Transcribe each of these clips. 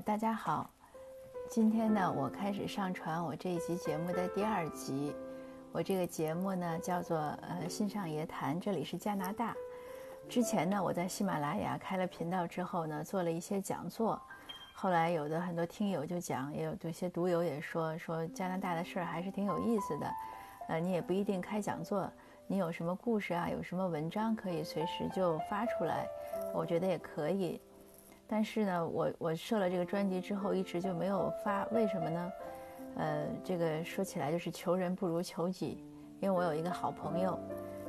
大家好，今天呢，我开始上传我这一集节目的第二集。我这个节目呢叫做呃新上爷谈，这里是加拿大。之前呢，我在喜马拉雅开了频道之后呢，做了一些讲座。后来有的很多听友就讲，也有有些读友也说说加拿大的事儿还是挺有意思的。呃，你也不一定开讲座，你有什么故事啊，有什么文章可以随时就发出来，我觉得也可以。但是呢，我我设了这个专辑之后，一直就没有发，为什么呢？呃，这个说起来就是求人不如求己，因为我有一个好朋友，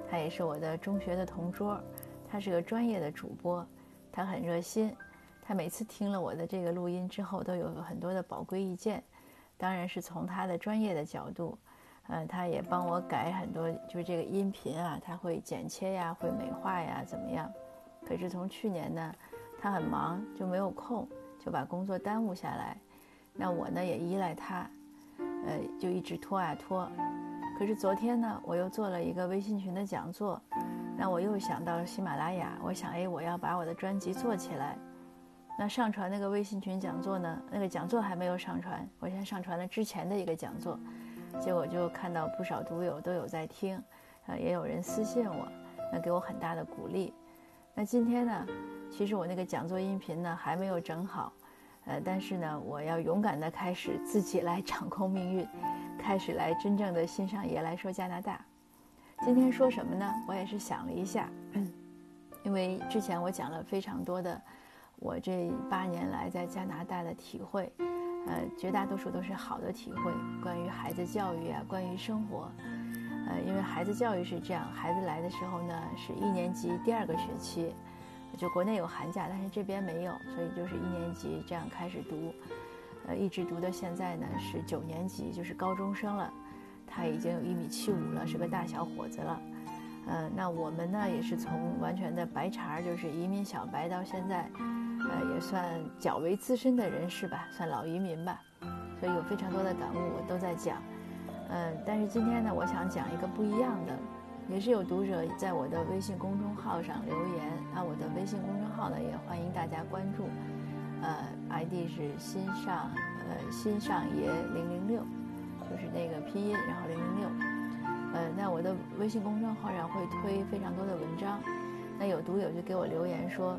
他也是我的中学的同桌，他是个专业的主播，他很热心，他每次听了我的这个录音之后，都有很多的宝贵意见，当然是从他的专业的角度，呃，他也帮我改很多，就是这个音频啊，他会剪切呀，会美化呀，怎么样？可是从去年呢？他很忙，就没有空，就把工作耽误下来。那我呢也依赖他，呃，就一直拖啊拖。可是昨天呢，我又做了一个微信群的讲座，那我又想到喜马拉雅，我想，哎，我要把我的专辑做起来。那上传那个微信群讲座呢，那个讲座还没有上传，我先上传了之前的一个讲座，结果就看到不少读友都有在听，呃，也有人私信我，那给我很大的鼓励。那今天呢？其实我那个讲座音频呢还没有整好，呃，但是呢，我要勇敢的开始自己来掌控命运，开始来真正的欣赏爷来说加拿大。今天说什么呢？我也是想了一下，因为之前我讲了非常多的我这八年来在加拿大的体会，呃，绝大多数都是好的体会，关于孩子教育啊，关于生活，呃，因为孩子教育是这样，孩子来的时候呢是一年级第二个学期。就国内有寒假，但是这边没有，所以就是一年级这样开始读，呃，一直读到现在呢是九年级，就是高中生了。他已经有一米七五了，是个大小伙子了。呃，那我们呢也是从完全的白茬，就是移民小白，到现在，呃，也算较为资深的人士吧，算老移民吧。所以有非常多的感悟，我都在讲。嗯，但是今天呢，我想讲一个不一样的。也是有读者在我的微信公众号上留言，那我的微信公众号呢也欢迎大家关注，呃，ID 是新上呃新上爷零零六，就是那个拼音，然后零零六，呃，那我的微信公众号上会推非常多的文章，那有读友就给我留言说，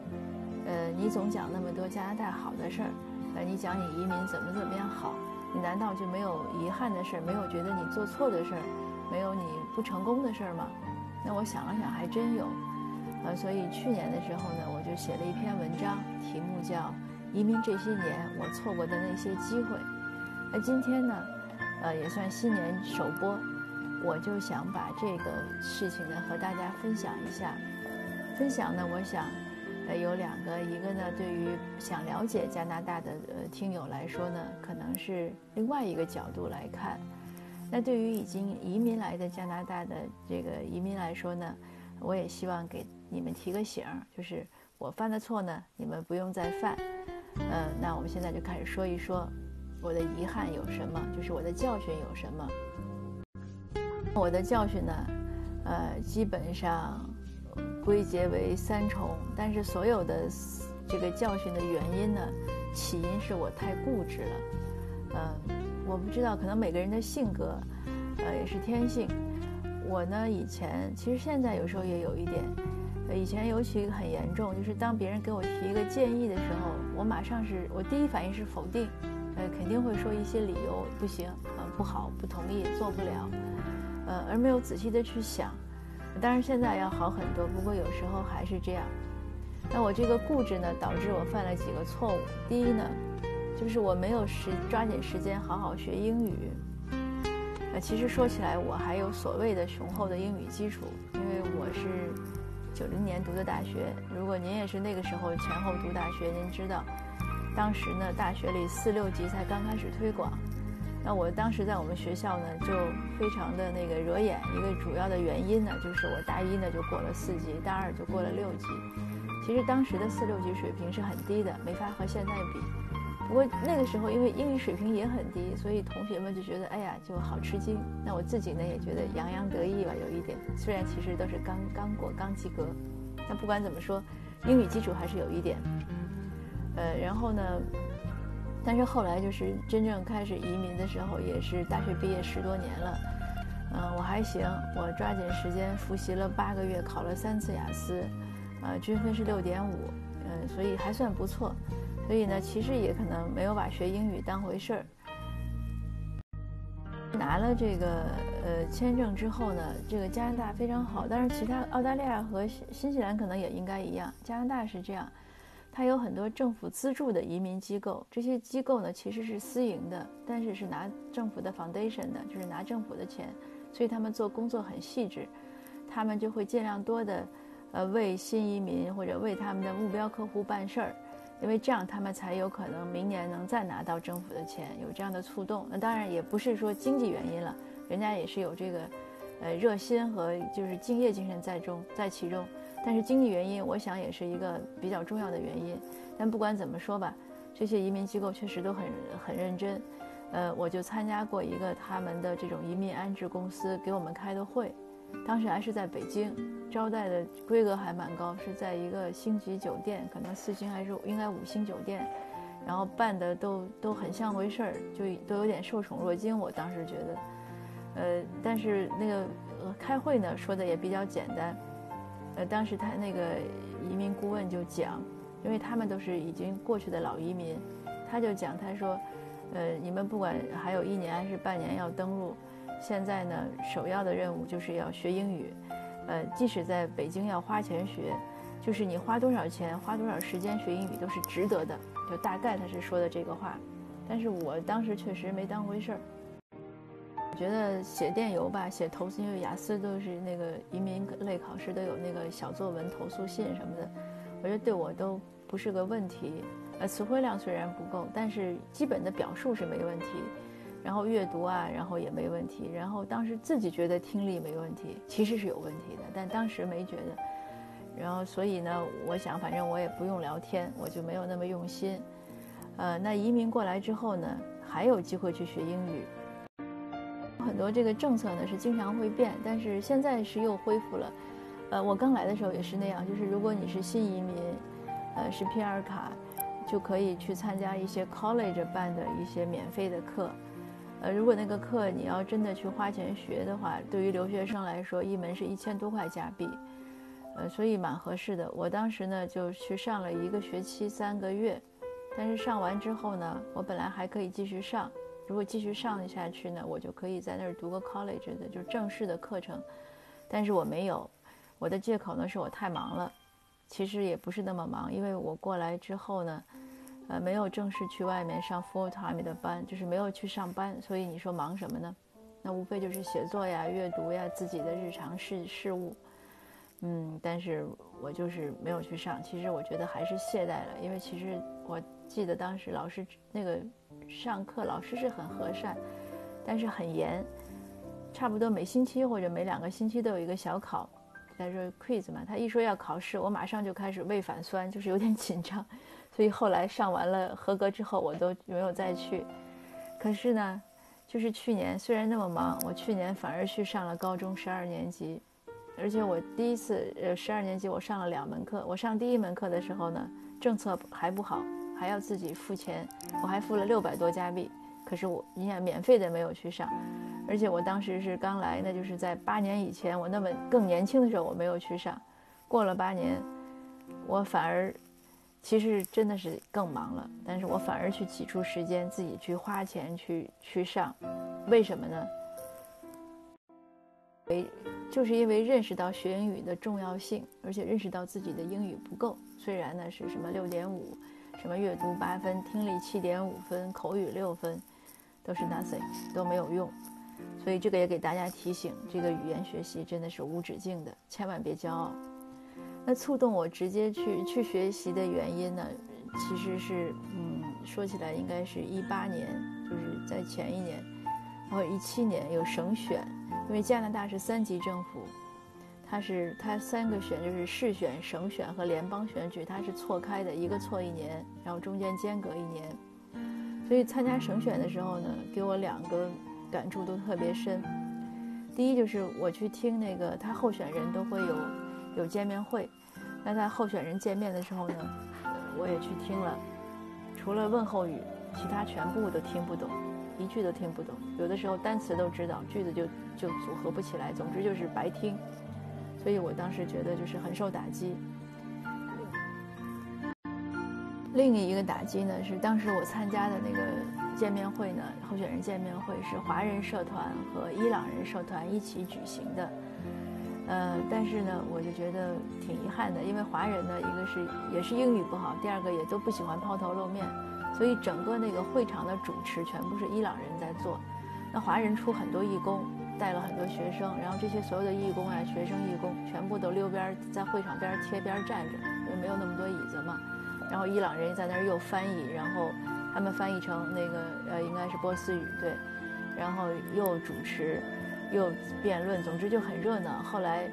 呃，你总讲那么多加拿大好的事儿，呃，你讲你移民怎么怎么样好，你难道就没有遗憾的事儿，没有觉得你做错的事儿？没有你不成功的事儿吗？那我想了想，还真有，呃，所以去年的时候呢，我就写了一篇文章，题目叫《移民这些年我错过的那些机会》。那今天呢，呃，也算新年首播，我就想把这个事情呢和大家分享一下。分享呢，我想，呃，有两个，一个呢，对于想了解加拿大的呃听友来说呢，可能是另外一个角度来看。那对于已经移民来的加拿大的这个移民来说呢，我也希望给你们提个醒，就是我犯的错呢，你们不用再犯。嗯，那我们现在就开始说一说我的遗憾有什么，就是我的教训有什么。我的教训呢，呃，基本上归结为三重，但是所有的这个教训的原因呢，起因是我太固执了，嗯。我不知道，可能每个人的性格，呃，也是天性。我呢，以前其实现在有时候也有一点，呃以前尤其很严重，就是当别人给我提一个建议的时候，我马上是我第一反应是否定，呃，肯定会说一些理由，不行，呃，不好，不同意，做不了，呃，而没有仔细的去想。当然现在要好很多，不过有时候还是这样。那我这个固执呢，导致我犯了几个错误。第一呢。就是我没有时抓紧时间好好学英语，呃，其实说起来我还有所谓的雄厚的英语基础，因为我是九零年读的大学。如果您也是那个时候前后读大学，您知道，当时呢大学里四六级才刚开始推广，那我当时在我们学校呢就非常的那个惹眼，一个主要的原因呢就是我大一呢就过了四级，大二就过了六级。其实当时的四六级水平是很低的，没法和现在比。不过那个时候，因为英语水平也很低，所以同学们就觉得，哎呀，就好吃惊。那我自己呢，也觉得洋洋得意吧，有一点。虽然其实都是刚刚过、刚及格，但不管怎么说，英语基础还是有一点。呃，然后呢，但是后来就是真正开始移民的时候，也是大学毕业十多年了。嗯，我还行，我抓紧时间复习了八个月，考了三次雅思，呃，均分是六点五，嗯，所以还算不错。所以呢，其实也可能没有把学英语当回事儿。拿了这个呃签证之后呢，这个加拿大非常好，但是其他澳大利亚和新新西兰可能也应该一样。加拿大是这样，它有很多政府资助的移民机构，这些机构呢其实是私营的，但是是拿政府的 foundation 的，就是拿政府的钱，所以他们做工作很细致，他们就会尽量多的呃为新移民或者为他们的目标客户办事儿。因为这样，他们才有可能明年能再拿到政府的钱，有这样的触动。那当然也不是说经济原因了，人家也是有这个，呃，热心和就是敬业精神在中在其中。但是经济原因，我想也是一个比较重要的原因。但不管怎么说吧，这些移民机构确实都很很认真。呃，我就参加过一个他们的这种移民安置公司给我们开的会。当时还是在北京，招待的规格还蛮高，是在一个星级酒店，可能四星还是应该五星酒店，然后办的都都很像回事儿，就都有点受宠若惊。我当时觉得，呃，但是那个开会呢说的也比较简单，呃，当时他那个移民顾问就讲，因为他们都是已经过去的老移民，他就讲他说，呃，你们不管还有一年还是半年要登陆。现在呢，首要的任务就是要学英语，呃，即使在北京要花钱学，就是你花多少钱、花多少时间学英语都是值得的。就大概他是说的这个话，但是我当时确实没当回事儿。我觉得写电邮吧，写投诉，因为雅思都是那个移民类考试都有那个小作文投诉信什么的，我觉得对我都不是个问题。呃，词汇量虽然不够，但是基本的表述是没问题。然后阅读啊，然后也没问题。然后当时自己觉得听力没问题，其实是有问题的，但当时没觉得。然后所以呢，我想反正我也不用聊天，我就没有那么用心。呃，那移民过来之后呢，还有机会去学英语。很多这个政策呢是经常会变，但是现在是又恢复了。呃，我刚来的时候也是那样，就是如果你是新移民，呃，是 PR 卡，就可以去参加一些 college 办的一些免费的课。呃，如果那个课你要真的去花钱学的话，对于留学生来说，一门是一千多块加币，呃，所以蛮合适的。我当时呢就去上了一个学期三个月，但是上完之后呢，我本来还可以继续上，如果继续上下去呢，我就可以在那儿读个 college 的，就是正式的课程，但是我没有，我的借口呢是我太忙了，其实也不是那么忙，因为我过来之后呢。呃，没有正式去外面上 full time 的班，就是没有去上班，所以你说忙什么呢？那无非就是写作呀、阅读呀、自己的日常事事务。嗯，但是我就是没有去上。其实我觉得还是懈怠了，因为其实我记得当时老师那个上课，老师是很和善，但是很严，差不多每星期或者每两个星期都有一个小考，他说 quiz 嘛。他一说要考试，我马上就开始胃反酸，就是有点 紧张。所以后来上完了合格之后，我都没有再去。可是呢，就是去年虽然那么忙，我去年反而去上了高中十二年级，而且我第一次呃十二年级我上了两门课。我上第一门课的时候呢，政策还不好，还要自己付钱，我还付了六百多加币。可是我你想免费的没有去上，而且我当时是刚来，那就是在八年以前，我那么更年轻的时候我没有去上。过了八年，我反而。其实真的是更忙了，但是我反而去挤出时间自己去花钱去去上，为什么呢？为就是因为认识到学英语的重要性，而且认识到自己的英语不够。虽然呢是什么六点五，什么阅读八分，听力七点五分，口语六分，都是 nothing，都没有用。所以这个也给大家提醒，这个语言学习真的是无止境的，千万别骄傲。那触动我直接去去学习的原因呢，其实是，嗯，说起来应该是一八年，就是在前一年，然后一七年有省选，因为加拿大是三级政府，它是它三个选就是市选、省选和联邦选举，它是错开的，一个错一年，然后中间间隔一年，所以参加省选的时候呢，给我两个感触都特别深，第一就是我去听那个他候选人都会有有见面会。那在候选人见面的时候呢，我也去听了，除了问候语，其他全部都听不懂，一句都听不懂。有的时候单词都知道，句子就就组合不起来。总之就是白听。所以我当时觉得就是很受打击。另一个打击呢是当时我参加的那个见面会呢，候选人见面会是华人社团和伊朗人社团一起举行的。呃，但是呢，我就觉得挺遗憾的，因为华人呢，一个是也是英语不好，第二个也都不喜欢抛头露面，所以整个那个会场的主持全部是伊朗人在做。那华人出很多义工，带了很多学生，然后这些所有的义工啊、学生、义工全部都溜边在会场边贴边站着，因为没有那么多椅子嘛。然后伊朗人在那儿又翻译，然后他们翻译成那个呃，应该是波斯语对，然后又主持。又辩论，总之就很热闹。后来，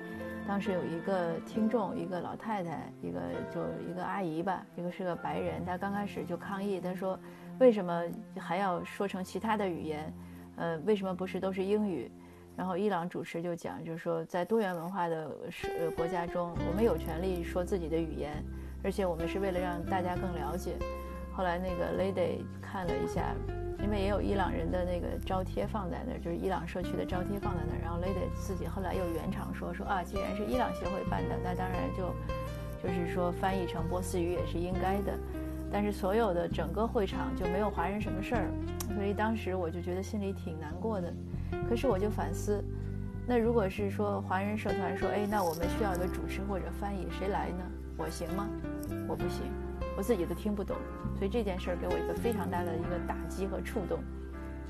当时有一个听众，一个老太太，一个就一个阿姨吧，一个是个白人，她刚开始就抗议，她说：“为什么还要说成其他的语言？呃，为什么不是都是英语？”然后伊朗主持就讲，就是说在多元文化的是国家中，我们有权利说自己的语言，而且我们是为了让大家更了解。后来那个 lady 看了一下。因为也有伊朗人的那个招贴放在那儿，就是伊朗社区的招贴放在那儿，然后 Lady 自己后来又圆场说说啊，既然是伊朗协会办的，那当然就就是说翻译成波斯语也是应该的。但是所有的整个会场就没有华人什么事儿，所以当时我就觉得心里挺难过的。可是我就反思，那如果是说华人社团说，哎，那我们需要一个主持或者翻译谁来呢？我行吗？我不行。我自己都听不懂，所以这件事儿给我一个非常大的一个打击和触动。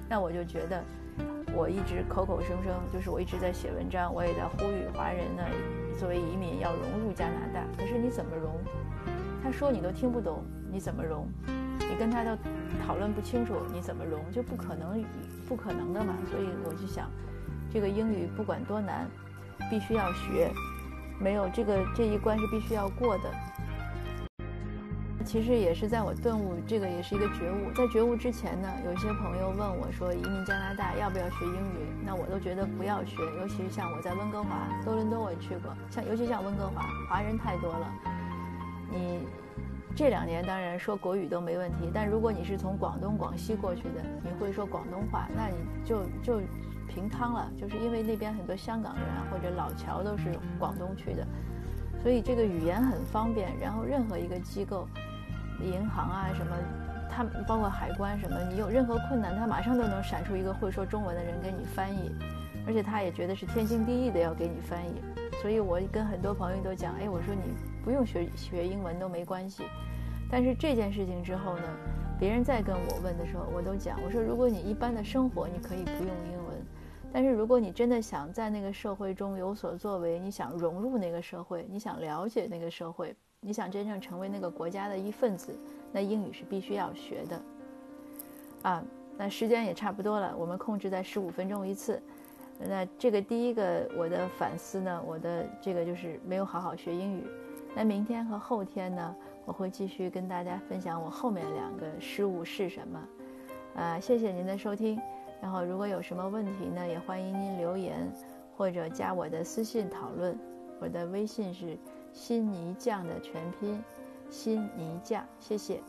那我就觉得，我一直口口声声就是我一直在写文章，我也在呼吁华人呢，作为移民要融入加拿大。可是你怎么融？他说你都听不懂，你怎么融？你跟他都讨论不清楚，你怎么融？就不可能，不可能的嘛。所以我就想，这个英语不管多难，必须要学，没有这个这一关是必须要过的。其实也是在我顿悟，这个也是一个觉悟。在觉悟之前呢，有些朋友问我说，移民加拿大要不要学英语？那我都觉得不要学。尤其是像我在温哥华、多伦多我也去过，像尤其像温哥华，华人太多了。你这两年当然说国语都没问题，但如果你是从广东、广西过去的，你会说广东话，那你就就平汤了。就是因为那边很多香港人啊，或者老侨都是广东去的，所以这个语言很方便。然后任何一个机构。银行啊，什么，他包括海关什么，你有任何困难，他马上都能闪出一个会说中文的人给你翻译，而且他也觉得是天经地义的要给你翻译。所以我跟很多朋友都讲，哎，我说你不用学学英文都没关系。但是这件事情之后呢，别人再跟我问的时候，我都讲，我说如果你一般的生活你可以不用英文，但是如果你真的想在那个社会中有所作为，你想融入那个社会，你想了解那个社会。你想真正成为那个国家的一份子，那英语是必须要学的，啊，那时间也差不多了，我们控制在十五分钟一次。那这个第一个我的反思呢，我的这个就是没有好好学英语。那明天和后天呢，我会继续跟大家分享我后面两个失误是什么。啊，谢谢您的收听。然后如果有什么问题呢，也欢迎您留言或者加我的私信讨论。我的微信是。新泥匠的全拼，新泥匠，谢谢。